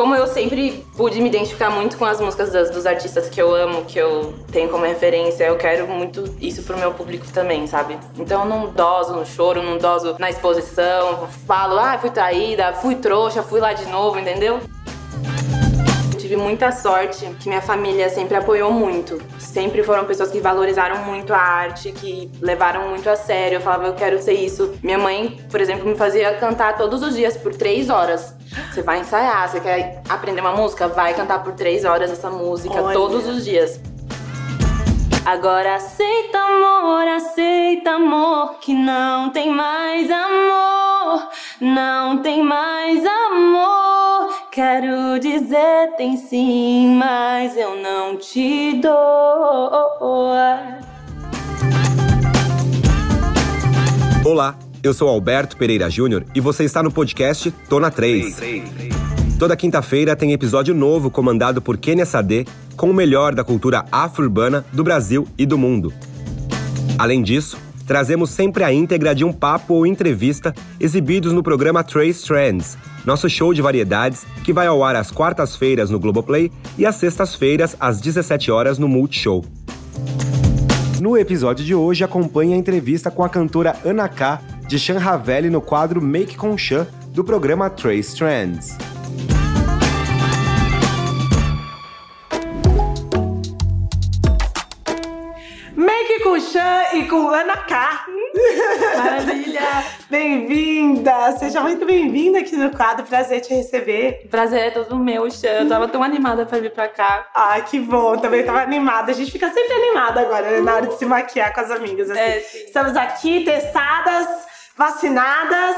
como eu sempre pude me identificar muito com as músicas das, dos artistas que eu amo, que eu tenho como referência, eu quero muito isso pro meu público também, sabe? Então eu não doso no choro, não doso na exposição, falo, ah, fui traída, fui trouxa, fui lá de novo, entendeu? tive muita sorte que minha família sempre apoiou muito. Sempre foram pessoas que valorizaram muito a arte, que levaram muito a sério. Eu falava, eu quero ser isso. Minha mãe, por exemplo, me fazia cantar todos os dias por três horas. Você vai ensaiar, você quer aprender uma música? Vai cantar por três horas essa música Olha. todos os dias. Agora aceita amor, aceita amor, que não tem mais amor, não tem mais amor. Quero dizer tem sim, mas eu não te dou. Olá, eu sou Alberto Pereira Júnior e você está no podcast Tona 3. Toda quinta-feira tem episódio novo comandado por Kenia Sade com o melhor da cultura afro-urbana do Brasil e do mundo. Além disso, trazemos sempre a íntegra de um papo ou entrevista exibidos no programa Trace Trends, nosso show de variedades que vai ao ar às quartas-feiras no Globoplay e às sextas-feiras às 17 horas no Multishow. No episódio de hoje, acompanhe a entrevista com a cantora Ana K, de Chan Ravelli no quadro Make com Chan, do programa Trace Trends. Make com Chan e com Ana K. Maravilha! Bem-vinda! Seja muito bem-vinda aqui no quadro. Prazer te receber. Prazer é todo meu, Xan. Eu tava tão animada pra vir pra cá. Ai, que bom. Também tava animada. A gente fica sempre animada agora, né? Na hora de se maquiar com as amigas. Assim. É. Estamos aqui testadas, vacinadas.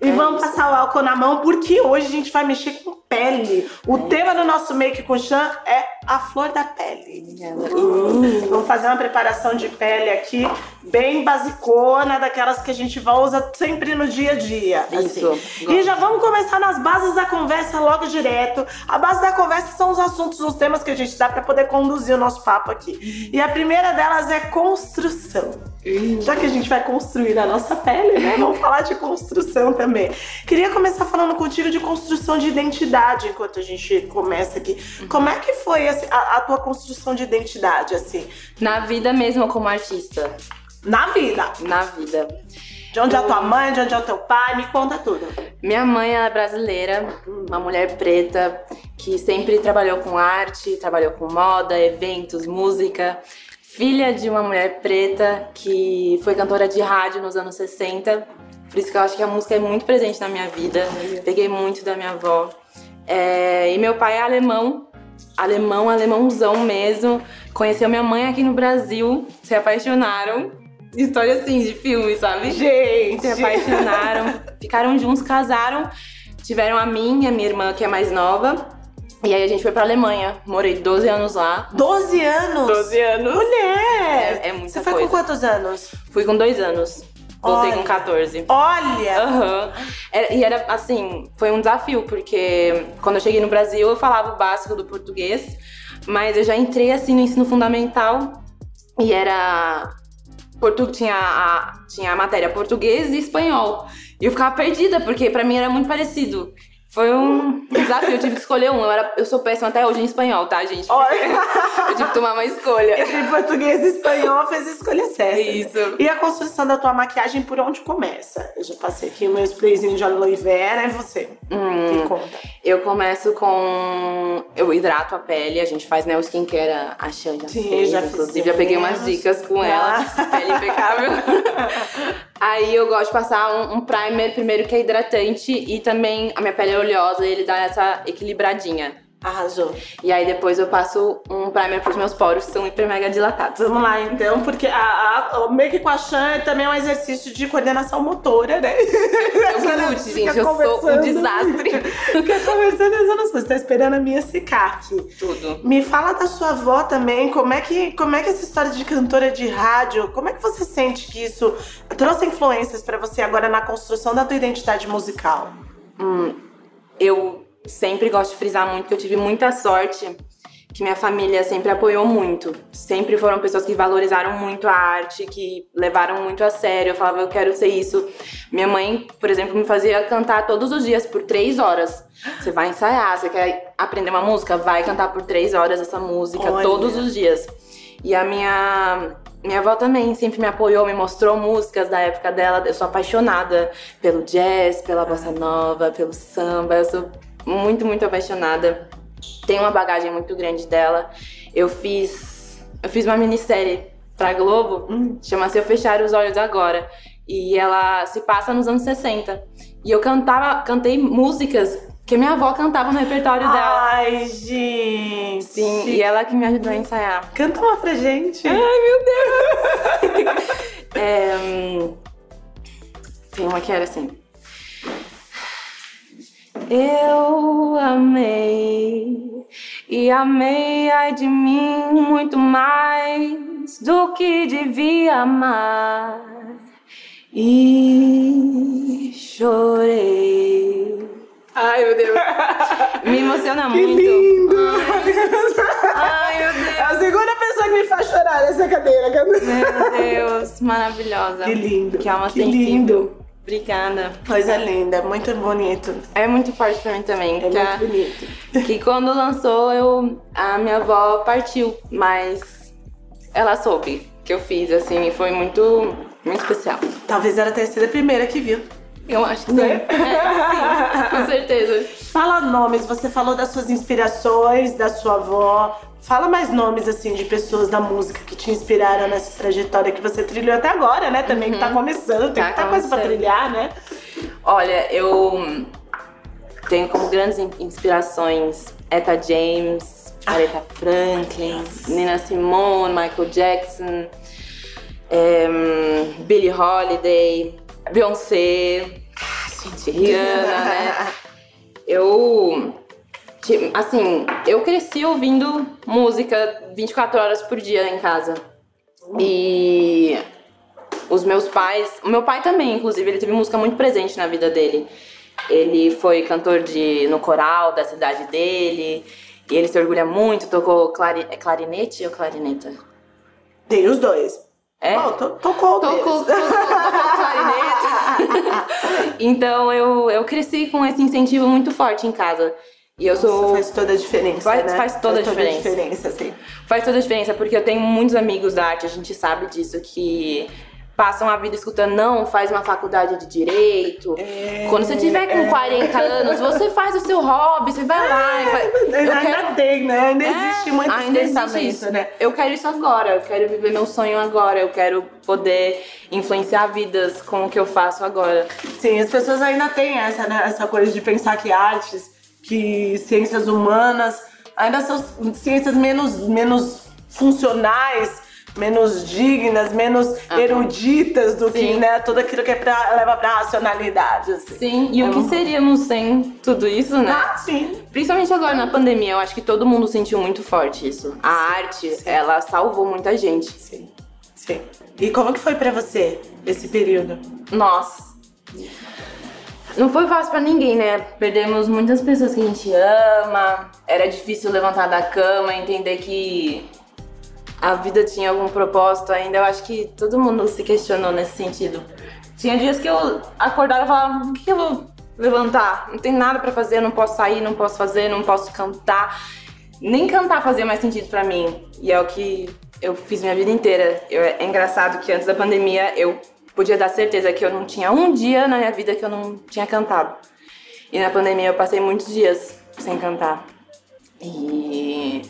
E É vamos isso. passar o álcool na mão, porque hoje a gente vai mexer com pele. O tema do nosso Make com Chan é a flor da pele. Hum, Vamos fazer uma preparação de pele aqui, bem basicona, daquelas que a gente vai usar sempre no dia a dia. Isso, assim. E já vamos começar nas bases da conversa logo direto. A base da conversa são os assuntos, os temas que a gente dá pra poder conduzir o nosso papo aqui. E a primeira delas é construção. Já que a gente vai construir a nossa pele, né? Vamos falar de construção também. Queria começar falando contigo de construção de identidade enquanto a gente começa aqui. Como é que foi a, a tua construção de identidade, assim? Na vida mesmo como artista. Na vida. Na vida. De onde é a tua mãe, de onde é o teu pai, me conta tudo. Minha mãe é brasileira, uma mulher preta que sempre trabalhou com arte, trabalhou com moda, eventos, música. Filha de uma mulher preta que foi cantora de rádio nos anos 60. Por isso que eu acho que a música é muito presente na minha vida. Peguei muito da minha avó. É, e meu pai é alemão, alemão, alemãozão mesmo. Conheceu minha mãe aqui no Brasil, se apaixonaram. História assim, de filme, sabe? Gente, se apaixonaram, ficaram juntos, casaram, tiveram a minha, minha irmã que é mais nova. E aí a gente foi pra Alemanha. Morei 12 anos lá. 12 anos. 12 anos. Mulher! É, é muita Você foi coisa. com quantos anos? Fui com dois anos. Voltei Olha. com 14. Olha! Aham. Era- E era assim, foi um desafio, porque quando eu cheguei no Brasil eu falava o básico do português, mas eu já entrei assim no ensino fundamental e era. Portu... Tinha, a... Tinha a matéria português e espanhol. E eu ficava perdida, porque pra mim era muito parecido. Foi um desafio, eu tive que escolher um. Eu, era... eu sou péssima até hoje em espanhol, tá, gente? Olha! Eu tive que tomar uma escolha. Entre português e espanhol fez a escolha certa. Isso. E a construção da tua maquiagem, por onde começa? Eu já passei aqui o meu sprayzinho de aloe vera, e você? Hum. Me conta. Eu começo com. Eu hidrato a pele, a gente faz né, o skincare, a- Xan já Sim, fez, já inclusive. Já peguei umas dicas com ela, Ah. pele impecável. Aí eu gosto de passar um, um primer primeiro que é hidratante e também a minha pele é oleosa ele dá essa equilibradinha. Arrasou. E aí depois eu passo um primer pros meus poros que são hiper mega dilatados. Vamos lá, então, porque a, a, o make com a Chan também é um exercício de coordenação motora, né? Eu lute, gente, eu sou um desastre. Fica conversando as anoções, tá esperando a minha secar aqui. Tudo. Me fala da sua avó também, como é que como é que essa história de cantora de rádio, como é que você sente que isso trouxe influências pra você agora na construção da tua identidade musical? eu sempre gosto de frisar muito que eu tive muita sorte que minha família sempre apoiou muito. Sempre foram pessoas que valorizaram muito a arte, que levaram muito a sério. Eu falava, eu quero ser isso. Minha mãe, por exemplo, me fazia cantar todos os dias por três horas. Você vai ensaiar, você quer aprender uma música? Vai cantar por três horas essa música, Olha. todos os dias. E a minha minha avó também sempre me apoiou, me mostrou músicas da época dela. Eu sou apaixonada pelo jazz, pela bossa nova, pelo samba. Eu sou muito, muito apaixonada. Tem uma bagagem muito grande dela. Eu fiz, eu fiz uma minissérie pra Globo, chama Se Eu Fechar os Olhos Agora. E ela se passa nos anos 60. E eu cantava, cantei músicas que minha avó cantava no repertório dela. Ai, gente. Sim, e ela que me ajudou a ensaiar. Canta uma pra gente. Ai, meu Deus! É, hum, tem uma que era assim. Eu amei e amei ai de mim muito mais do que devia amar e chorei. Ai, meu Deus. Me emociona Que muito. lindo! Ai, meu Deus. É a segunda pessoa que me faz chorar nessa cadeira. Meu Deus, maravilhosa. Que lindo, Que alma que sensível. lindo. Obrigada. Coisa linda, muito bonito. É muito forte pra mim também. É que, a- muito bonito. que quando lançou, eu, a minha avó partiu, mas ela soube que eu fiz, assim, e foi muito, muito especial. Talvez ela tenha sido a primeira que viu. Eu acho que sim. Né? É, sim, com certeza. Fala nomes, você falou das suas inspirações, da sua avó. Fala mais nomes, assim, de pessoas da música que te inspiraram nessa trajetória que você trilhou até agora, né? Também que tá começando, tem Tá muita coisa pra trilhar, né? Olha, eu tenho como grandes in- inspirações Etta James, Aretha Franklin, Nina Simone, Michael Jackson, em, Billie Holiday, Beyoncé, gente, Rihanna, né? Eu, assim, eu cresci ouvindo música 24 horas por dia em casa. E os meus pais, o meu pai também, inclusive, ele teve música muito presente na vida dele. Ele foi cantor de no coral da cidade dele, e ele se orgulha muito, tocou clari, é clarinete ou clarineta? Tem os dois. É? Bom, to- tocou Tocou, tocou, tocou clarinete. então eu, eu cresci com esse incentivo muito forte em casa. E eu Isso sou. faz toda a diferença, Faz- né? faz toda a diferença. diferença, sim. Faz toda a diferença, porque eu tenho muitos amigos da arte, a gente sabe disso, que passam a vida escutando, não, faz uma faculdade de direito. É, Quando você tiver com 40 anos, você faz o seu hobby, você vai lá e faz. Eu ainda quero- tem, né? Ainda É, existe muito ainda existe isso. né? Eu quero isso agora, eu quero viver meu sonho agora, eu quero poder influenciar vidas com o que eu faço agora. Sim, as pessoas ainda têm essa, né, essa coisa de pensar que artes, que ciências humanas ainda são ciências menos, menos funcionais, menos dignas, menos eruditas do que Sim. né, tudo aquilo que é pra, leva pra racionalidade. Assim. Sim, e o que seríamos sem tudo isso, né? Ah, sim. Principalmente agora na pandemia, eu acho que todo mundo sentiu muito forte isso. A arte, ela salvou muita gente. Sim, sim. E como que foi pra você esse período? Nossa. Não foi fácil pra ninguém, né? Perdemos muitas pessoas que a gente ama. Era difícil levantar da cama, entender que a vida tinha algum propósito ainda. Eu acho que todo mundo se questionou nesse sentido. Tinha dias que eu acordava e falava: o que eu vou levantar? Não tem nada pra fazer, não posso sair, não posso fazer, não posso cantar. Nem cantar fazia mais sentido pra mim. E é o que eu fiz minha vida inteira. Eu- é engraçado que antes da pandemia eu podia dar certeza que eu não tinha um dia na minha vida que eu não tinha cantado. E na pandemia eu passei muitos dias sem cantar. E.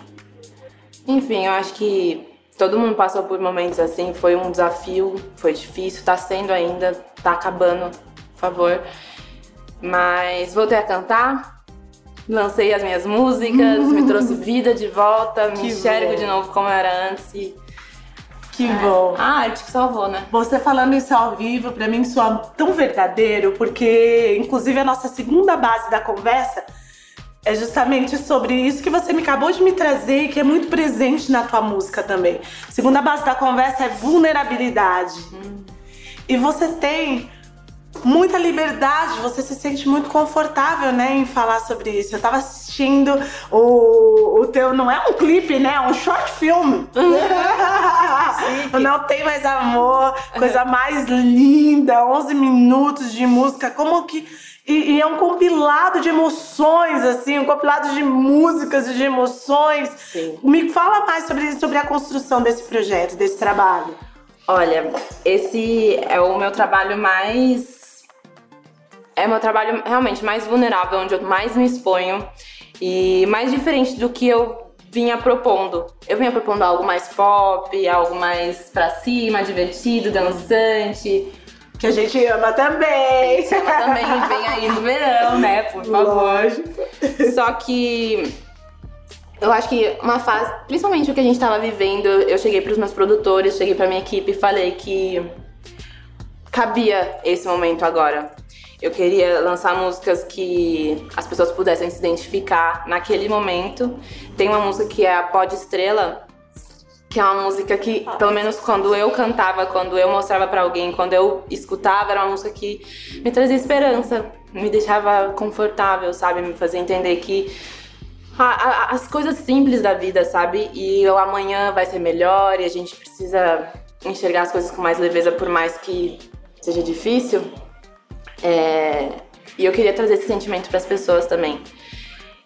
Enfim, eu acho que todo mundo passou por momentos assim. Foi um desafio, foi difícil, tá sendo ainda, tá acabando, por favor. Mas voltei a cantar, lancei as minhas músicas, me trouxe vida de volta, me Que enxergo bom. de novo como eu era antes. E Que bom. a arte que salvou, né? Você falando isso ao vivo, pra mim soa tão verdadeiro, porque inclusive a nossa segunda base da conversa é justamente sobre isso que você me acabou de me trazer e que é muito presente na tua música também. Segunda base da conversa é vulnerabilidade. E você tem muita liberdade, você se sente muito confortável, né, em falar sobre isso. Eu tava assistindo o, o teu, não é um clipe, né, é um short film. não tem mais amor, coisa mais linda, 11 minutos de música, como que e, e, é um compilado de emoções, assim, um compilado de músicas e de emoções. Sim. Me fala mais sobre, sobre a construção desse projeto, desse trabalho. Olha, esse é o meu trabalho mais. É o meu trabalho realmente mais vulnerável, onde eu mais me exponho e mais diferente do que eu vinha propondo. Eu vinha propondo algo mais pop, algo mais pra cima, divertido, dançante que a gente ama também. A gente ama também, vem aí no verão, né? Por favor. Lógico. Só que eu acho que uma fase, principalmente o que a gente tava vivendo, eu cheguei pros meus produtores, cheguei pra minha equipe e falei que cabia esse momento agora. Eu queria lançar músicas que as pessoas pudessem se identificar naquele momento. Tem uma música que é a Pod Estrela, que é uma música que, pelo menos quando eu cantava, quando eu mostrava para alguém, quando eu escutava, era uma música que me trazia esperança, me deixava confortável, sabe? Me fazia entender que a, a, as coisas simples da vida, sabe? E o amanhã vai ser melhor e a gente precisa enxergar as coisas com mais leveza, por mais que seja difícil. É... E eu queria trazer esse sentimento para as pessoas também.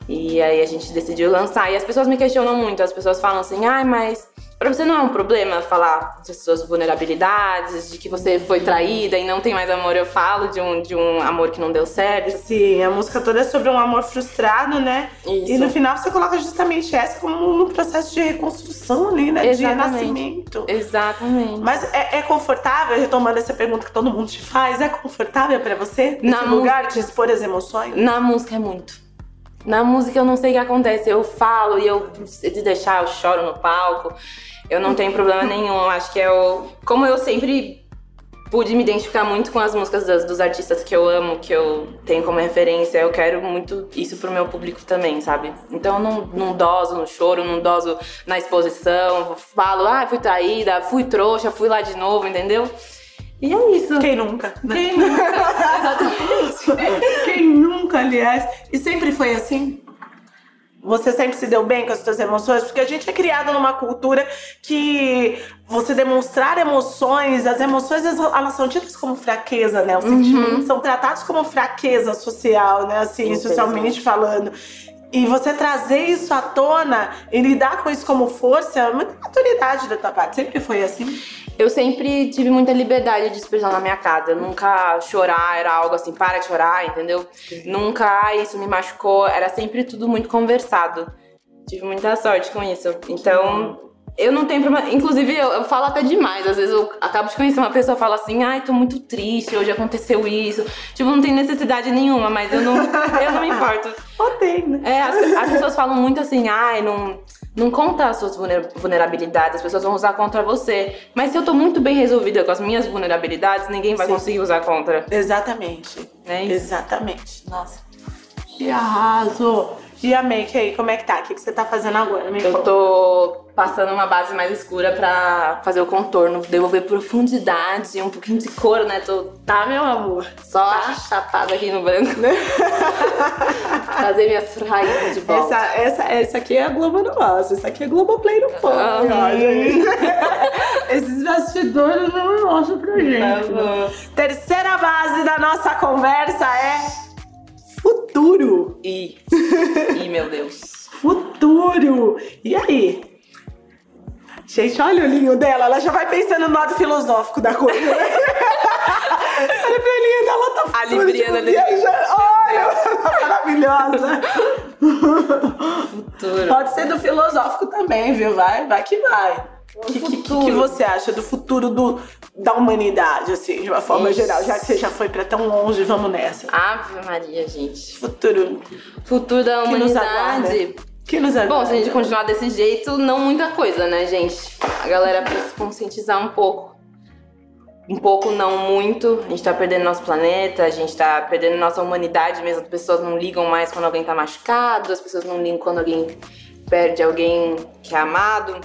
E aí a gente decidiu lançar. E as pessoas me questionam muito. As pessoas falam assim: ai, ah, mas Pra você não é um problema falar das suas vulnerabilidades, de que você foi traída e não tem mais amor. Eu falo de um, de um amor que não deu certo. Sim, a música toda é sobre um amor frustrado, né? Isso. E no final você coloca justamente essa como um processo de reconstrução ali, né? Exatamente. De renascimento. Exatamente. Mas é, é, confortável, retomando essa pergunta que todo mundo te faz, é confortável para você? Na lugar de expor as emoções? Na música é muito. Na música eu não sei o que acontece. Eu falo e eu, de deixar, eu choro no palco. Eu não tenho problema nenhum. Acho que é o. Como eu sempre pude me identificar muito com as músicas das, dos artistas que eu amo, que eu tenho como referência, eu quero muito isso pro meu público também, sabe? Então eu não, não doso no choro, não doso na exposição, falo, ah, fui traída, fui trouxa, fui lá de novo, entendeu? E é isso. Quem nunca? Né? Quem nunca? Exatamente. Quem nunca, aliás. E sempre foi assim? Você sempre se deu bem com as suas emoções? Porque a gente é criado numa cultura que você demonstrar emoções, as emoções elas são tidas como fraqueza, né? Os uhum. sentimentos são tratados como fraqueza social, né? Assim, socialmente falando. E você trazer isso à tona e lidar com isso como força é muita maturidade da tua parte. Sempre foi assim? Eu sempre tive muita liberdade de expressão na minha casa. Nunca chorar era algo assim, para de chorar, entendeu? Nunca, isso me machucou. Era sempre tudo muito conversado. Tive muita sorte com isso. Então, eu não tenho problema. Inclusive, eu, eu, falo até demais. Às vezes eu acabo de conhecer uma pessoa e falo assim, ai, tô muito triste, hoje aconteceu isso. Tipo, não tem necessidade nenhuma, mas eu não, eu não me importo. Ou tem, né? É, as, as pessoas falam muito assim, ai, não não conta as suas vulnerabilidades, as pessoas vão usar contra você. Mas se eu tô muito bem resolvida com as minhas vulnerabilidades, ninguém vai Sim. conseguir usar contra. Exatamente. É isso? Exatamente. Nossa. Que arraso! E a make aí, como é que tá? O que você tá fazendo agora? Me eu tô passando uma base mais escura pra fazer o contorno, devolver profundidade e um pouquinho de cor, né? Tô, tá, meu amor? Só tá. chapada aqui no branco. Né? fazer minhas raízes de volta. Essa, essa, essa aqui é a Globo no Aço, essa aqui é Globoplay no Pão. Esses bastidores não mostram pra gente. Tá Terceira base da nossa conversa é futuro. E, e meu Deus. futuro. E aí? Gente, olha o olhinho dela, ela já vai pensando no lado filosófico da coisa. Né? olha pra olhinho dela, tá A Libriana tipo, Olha, tá maravilhosa. Futuro. Pode ser do filosófico também, viu? Vai, vai que vai. O que, que, que, você acha do futuro do, da humanidade, assim, de uma forma Isso. geral? Já que você já foi pra tão longe, vamos nessa. Ave Maria, gente. Futuro. Futuro da humanidade. Que nos aguarda. Bom, se a gente continuar desse jeito, não muita coisa, né, gente? A galera precisa se conscientizar um pouco. Um pouco, não muito. A gente tá perdendo nosso planeta, a gente tá perdendo nossa humanidade mesmo. As pessoas não ligam mais quando alguém tá machucado, as pessoas não ligam quando alguém perde alguém que é amado.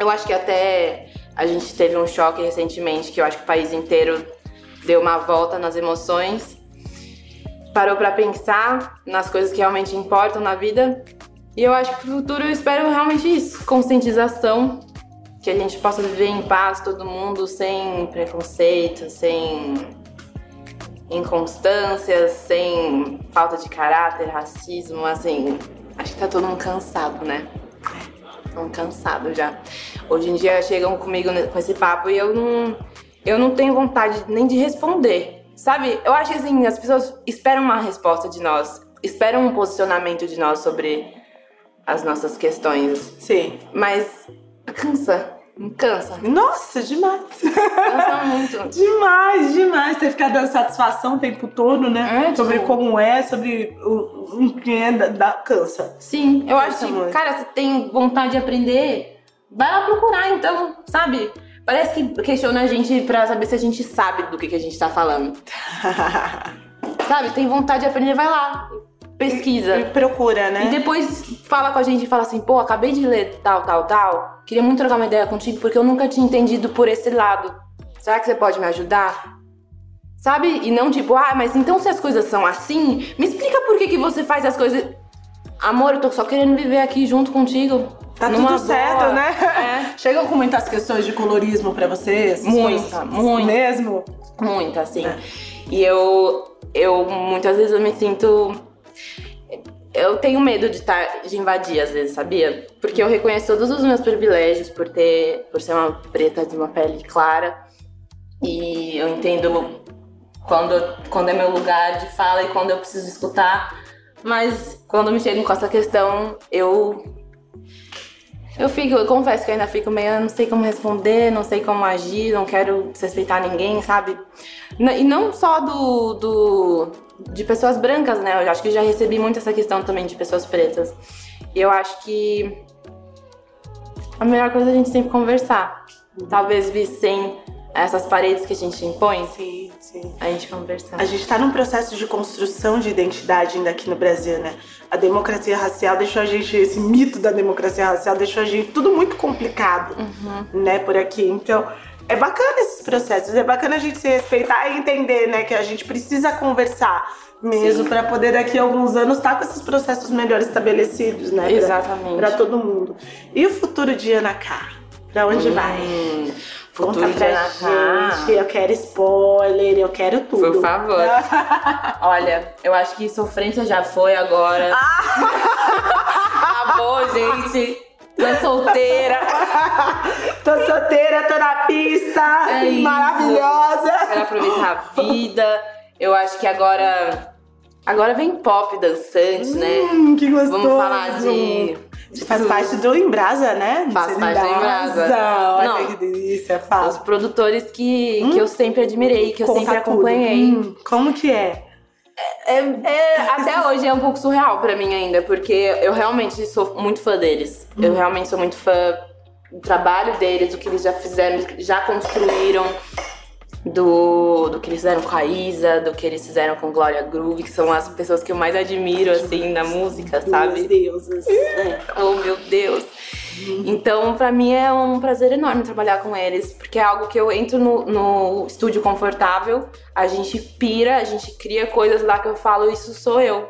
Eu acho que até a gente teve um choque recentemente que eu acho que o país inteiro deu uma volta nas emoções, parou para pensar nas coisas que realmente importam na vida. E eu acho que pro futuro eu espero realmente isso, conscientização, que a gente possa viver em paz todo mundo, sem preconceito, sem inconstâncias, sem falta de caráter, racismo, assim, acho que tá todo mundo cansado, né? Estão cansado já. Hoje em dia chegam comigo com esse papo e eu não, eu não tenho vontade nem de responder. Sabe? Eu acho que assim, as pessoas esperam uma resposta de nós, esperam um posicionamento de nós sobre as nossas questões. Sim. Mas cansa. Cansa. Nossa, demais. Cansa muito. demais, demais. Você ficar dando satisfação o tempo todo, né? É, tipo- Sobre como é, sobre o, o que é da, da- cansa. Sim, eu acho Cansa que, muito. cara, você tem vontade de aprender, vai lá procurar, então, sabe? Parece que questiona a gente pra saber se a gente sabe do que, que a gente tá falando. Sabe? Tem vontade de aprender, vai lá. Pesquisa. E procura, né? E depois fala com a gente e fala assim, pô, acabei de ler tal, tal, tal. Queria muito trocar uma ideia contigo porque eu nunca tinha entendido por esse lado. Será que você pode me ajudar? Sabe? E não tipo, ah, mas então se as coisas são assim, me explica por que, que você faz as coisas. Amor, eu tô só querendo viver aqui junto contigo. Tá tudo certo, boa. né? É. Chegam com muitas questões de colorismo pra vocês? Muita, muita. Mesmo? Muito, assim. É. E eu, eu, muitas vezes eu me sinto. Eu tenho medo de, tá, de invadir, às vezes, sabia? Porque eu reconheço todos os meus privilégios por ter, por ser uma preta de uma pele clara. E eu entendo quando, quando é meu lugar de fala e quando eu preciso escutar. Mas quando me chegam com essa questão, eu. Eu fico, eu confesso que ainda fico meio, não sei como responder, não sei como agir, não quero desrespeitar ninguém, sabe? E não só do, do de pessoas brancas, né? Eu acho que já recebi muito essa questão também de pessoas pretas. E eu acho que a melhor coisa é a gente sempre conversar. Talvez vir sem essas paredes que a gente impõe, Sim, sim. a gente conversar. A gente tá num processo de construção de identidade ainda aqui no Brasil, né? A democracia racial deixou a gente, esse mito da democracia racial deixou a gente tudo muito complicado, né, por aqui. Então, é bacana esses processos, é bacana a gente se respeitar e entender, né, que a gente precisa conversar mesmo pra poder daqui a alguns anos estar com esses processos melhor estabelecidos, né? Exatamente. Pra todo mundo. E o futuro de Ana K? Pra onde vai? Conta de pra gente. Eu quero spoiler, eu quero tudo. Por favor. Olha, eu acho que sofrência já foi agora. Acabou, gente. Tô solteira. tô solteira, tô na pista, É isso. maravilhosa. Quero aproveitar a vida. Eu acho que agora. Agora vem pop dançante, né? Hum, que gostoso. Vamos falar de. Faz parte do Embrasa, né? Faz Ser parte do Embrasa. Olha Não. que delícia, Os fala. produtores que, que eu sempre admirei, que eu Conta sempre acompanhei. Hum, como que é? É, é- até hoje é um pouco surreal pra mim ainda, porque eu realmente sou muito fã deles. Eu realmente sou muito fã do trabalho deles, do que eles já fizeram, já construíram, do, do que eles fizeram com a Isa, do que eles fizeram com Glória Groove, que são as pessoas que eu mais admiro, assim, na música, sabe? deusas. É. Oh, meu Deus. Então, pra mim é um prazer enorme trabalhar com eles, porque é algo que eu entro no, no estúdio confortável, a gente pira, a gente cria coisas lá que eu falo, isso sou eu.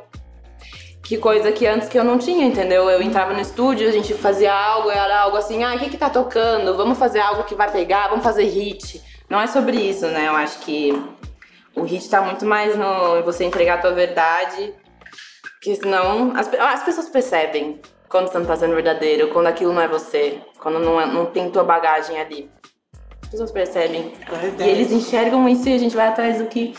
Que coisa que antes que eu não tinha, entendeu? Eu entrava no estúdio, a gente fazia algo, era algo assim, ah, o que que tá tocando? Vamos fazer algo que vai pegar, vamos fazer hit. Não é sobre isso, né? Eu acho que o hit tá muito mais no você entregar a tua verdade, porque senão as, as pessoas percebem quando você não tá sendo verdadeiro, quando aquilo não é você, quando não, é- não tem tua bagagem ali. As pessoas percebem. E eles enxergam isso e a gente vai atrás do que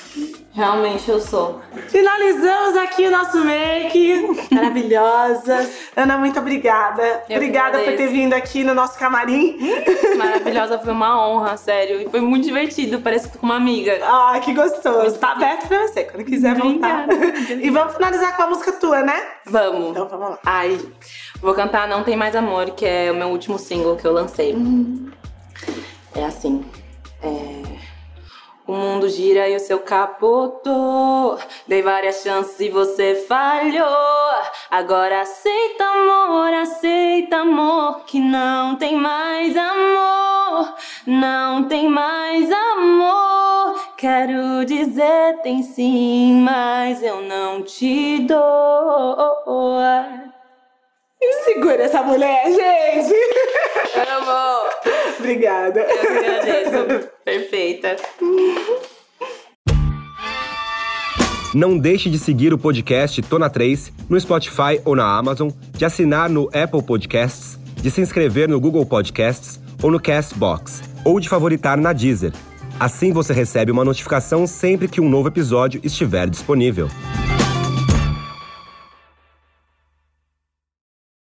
realmente eu sou. Finalizamos aqui o nosso make. Maravilhosa. Ana, muito obrigada. que obrigada por ter vindo aqui no nosso camarim. Maravilhosa, foi uma honra, sério. E foi muito divertido, parece que com uma amiga. Ah, que gostoso. Tá aberto pra você, quando quiser voltar. E vamos finalizar com a música tua, né? Vamos. Então vamos lá. Ai, vou cantar Não Tem Mais Amor, que é o meu último single que eu lancei. É assim. É... O mundo gira e o seu capotou. Dei várias chances e você falhou. Agora aceita, amor, aceita, amor, que não tem mais amor. Não tem mais amor. Quero dizer tem sim, mas eu não te dou. Segura essa mulher, gente! Amo! Obrigada. Eu agradeço. Perfeita. Não deixe de seguir o podcast Tona 3 no Spotify ou na Amazon, de assinar no Apple Podcasts, de se inscrever no Google Podcasts ou no Castbox, ou de favoritar na Deezer. Assim você recebe uma notificação sempre que um novo episódio estiver disponível.